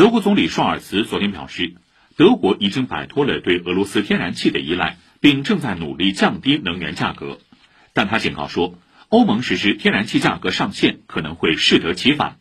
德国总理舒尔茨昨天表示德国已经摆脱了对俄罗斯天然气的依赖并正在努力降低能源价格。但他警告说欧盟实施天然气价格上限可能会适得其反。